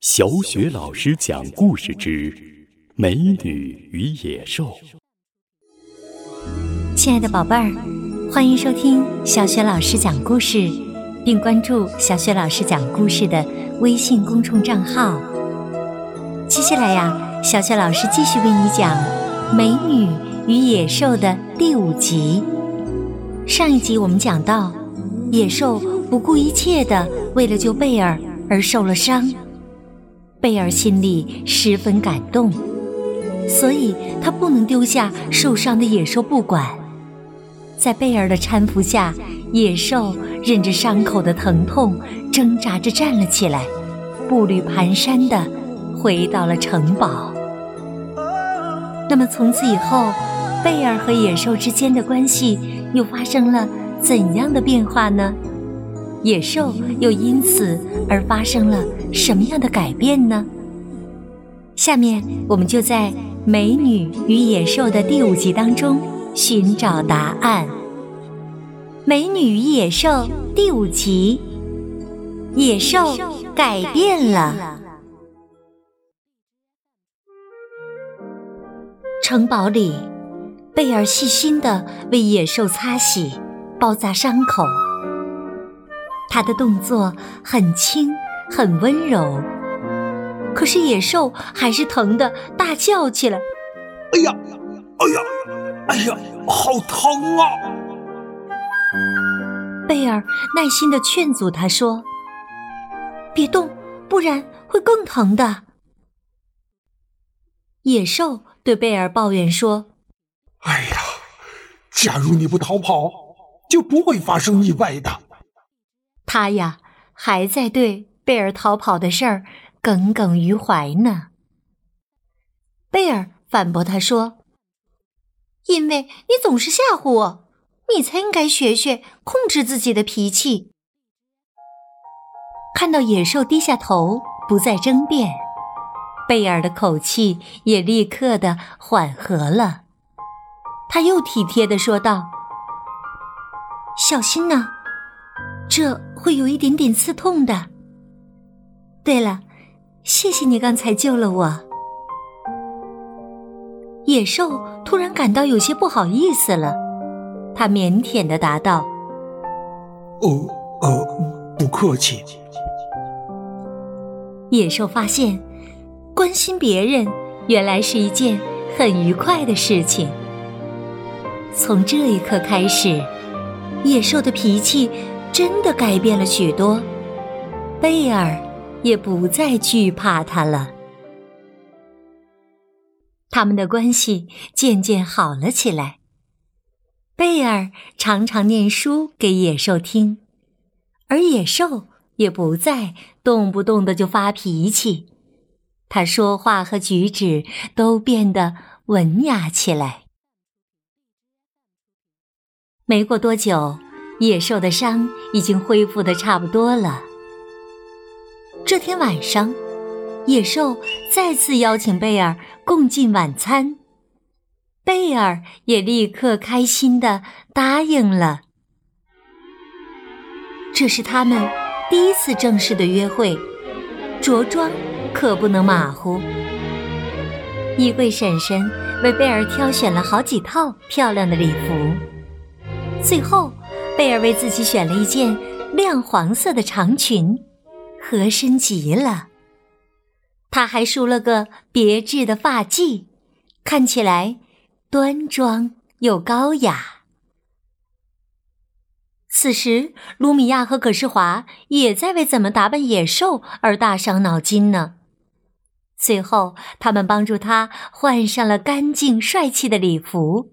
小雪老师讲故事之《美女与野兽》。亲爱的宝贝儿，欢迎收听小雪老师讲故事，并关注小雪老师讲故事的微信公众账号。接下来呀，小雪老师继续为你讲《美女与野兽》的第五集。上一集我们讲到，野兽不顾一切的为了救贝尔而受了伤。贝尔心里十分感动，所以他不能丢下受伤的野兽不管。在贝尔的搀扶下，野兽忍着伤口的疼痛，挣扎着站了起来，步履蹒跚地回到了城堡。那么从此以后，贝尔和野兽之间的关系又发生了怎样的变化呢？野兽又因此而发生了什么样的改变呢？下面我们就在《美女与野兽》的第五集当中寻找答案。《美女与野兽》第五集，野兽改变了。城堡里，贝尔细心地为野兽擦洗、包扎伤口。他的动作很轻，很温柔，可是野兽还是疼得大叫起来：“哎呀，哎呀，哎呀，好疼啊！”贝尔耐心的劝阻他说：“别动，不然会更疼的。”野兽对贝尔抱怨说：“哎呀，假如你不逃跑，就不会发生意外的。”他呀，还在对贝尔逃跑的事儿耿耿于怀呢。贝尔反驳他说：“因为你总是吓唬我，你才应该学学控制自己的脾气。”看到野兽低下头，不再争辩，贝尔的口气也立刻的缓和了。他又体贴的说道：“小心呐，这。”会有一点点刺痛的。对了，谢谢你刚才救了我。野兽突然感到有些不好意思了，他腼腆的答道：“哦，哦，不客气。”野兽发现，关心别人原来是一件很愉快的事情。从这一刻开始，野兽的脾气。真的改变了许多，贝尔也不再惧怕他了。他们的关系渐渐好了起来。贝尔常常念书给野兽听，而野兽也不再动不动的就发脾气，他说话和举止都变得文雅起来。没过多久。野兽的伤已经恢复的差不多了。这天晚上，野兽再次邀请贝尔共进晚餐，贝尔也立刻开心的答应了。这是他们第一次正式的约会，着装可不能马虎。衣柜婶婶为贝尔挑选了好几套漂亮的礼服，最后。贝尔为自己选了一件亮黄色的长裙，合身极了。他还梳了个别致的发髻，看起来端庄又高雅。此时，卢米亚和葛世华也在为怎么打扮野兽而大伤脑筋呢。最后，他们帮助他换上了干净帅气的礼服。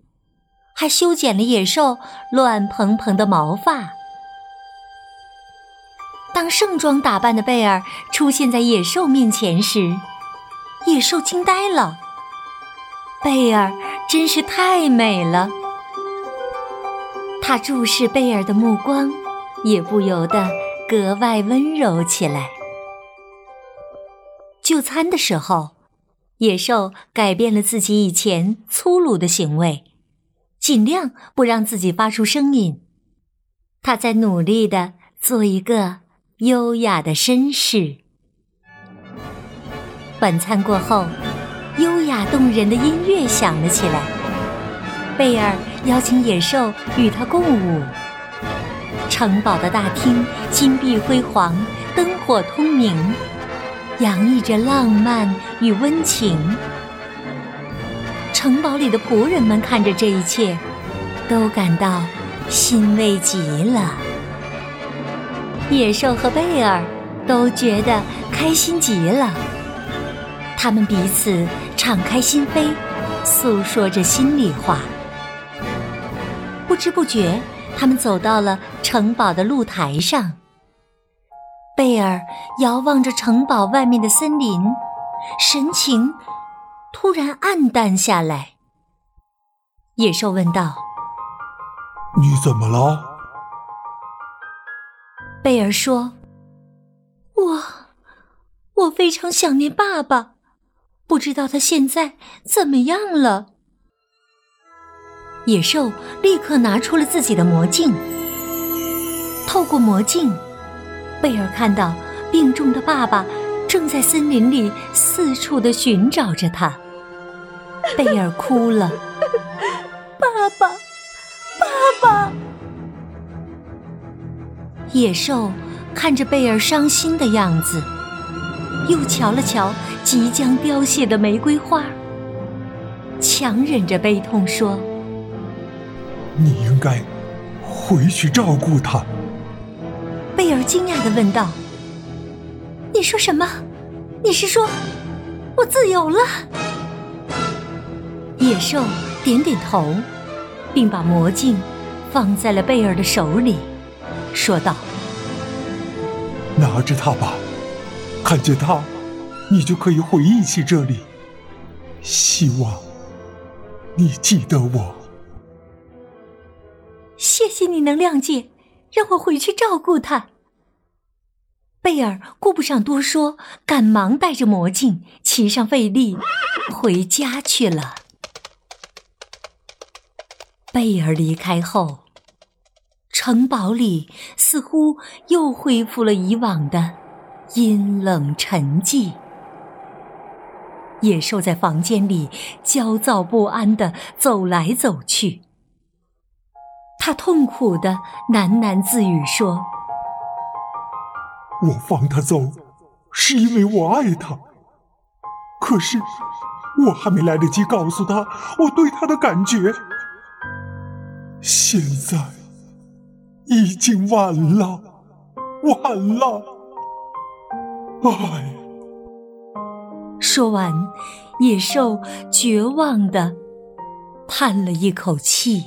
还修剪了野兽乱蓬蓬的毛发。当盛装打扮的贝尔出现在野兽面前时，野兽惊呆了。贝尔真是太美了，他注视贝尔的目光也不由得格外温柔起来。就餐的时候，野兽改变了自己以前粗鲁的行为。尽量不让自己发出声音，他在努力的做一个优雅的绅士。晚餐过后，优雅动人的音乐响了起来。贝尔邀请野兽与他共舞。城堡的大厅金碧辉煌，灯火通明，洋溢着浪漫与温情。城堡里的仆人们看着这一切，都感到欣慰极了。野兽和贝尔都觉得开心极了，他们彼此敞开心扉，诉说着心里话。不知不觉，他们走到了城堡的露台上。贝尔遥望着城堡外面的森林，神情突然暗淡下来。野兽问道：“你怎么了？”贝尔说：“我，我非常想念爸爸，不知道他现在怎么样了。”野兽立刻拿出了自己的魔镜，透过魔镜，贝尔看到病重的爸爸正在森林里四处的寻找着他。贝尔哭了：“爸爸，爸爸！”野兽看着贝尔伤心的样子，又瞧了瞧即将凋谢的玫瑰花，强忍着悲痛说。你应该回去照顾他。贝尔惊讶的问道：“你说什么？你是说我自由了？”野兽点点头，并把魔镜放在了贝尔的手里，说道：“拿着它吧，看见它，你就可以回忆起这里。希望你记得我。”谢谢你能谅解，让我回去照顾他。贝尔顾不上多说，赶忙带着魔镜，骑上费力，回家去了。贝尔离开后，城堡里似乎又恢复了以往的阴冷沉寂。野兽在房间里焦躁不安的走来走去。他痛苦的喃喃自语说：“我放他走，是因为我爱他。可是，我还没来得及告诉他我对他的感觉，现在已经晚了，晚了。”唉。说完，野兽绝望的叹了一口气。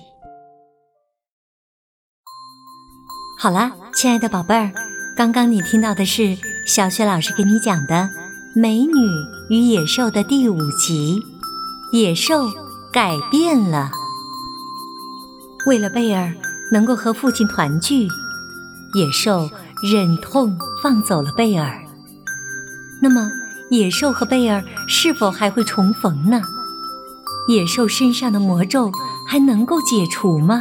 好啦，亲爱的宝贝儿，刚刚你听到的是小雪老师给你讲的《美女与野兽》的第五集。野兽改变了，为了贝尔能够和父亲团聚，野兽忍痛放走了贝尔。那么，野兽和贝尔是否还会重逢呢？野兽身上的魔咒还能够解除吗？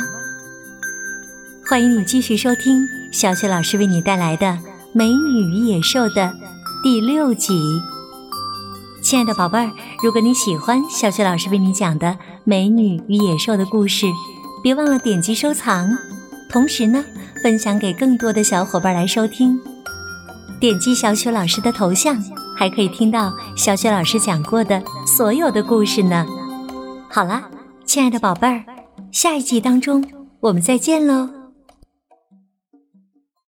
欢迎你继续收听小雪老师为你带来的《美女与野兽》的第六集。亲爱的宝贝儿，如果你喜欢小雪老师为你讲的《美女与野兽》的故事，别忘了点击收藏，同时呢，分享给更多的小伙伴来收听。点击小雪老师的头像，还可以听到小雪老师讲过的所有的故事呢。好啦，亲爱的宝贝儿，下一集当中我们再见喽。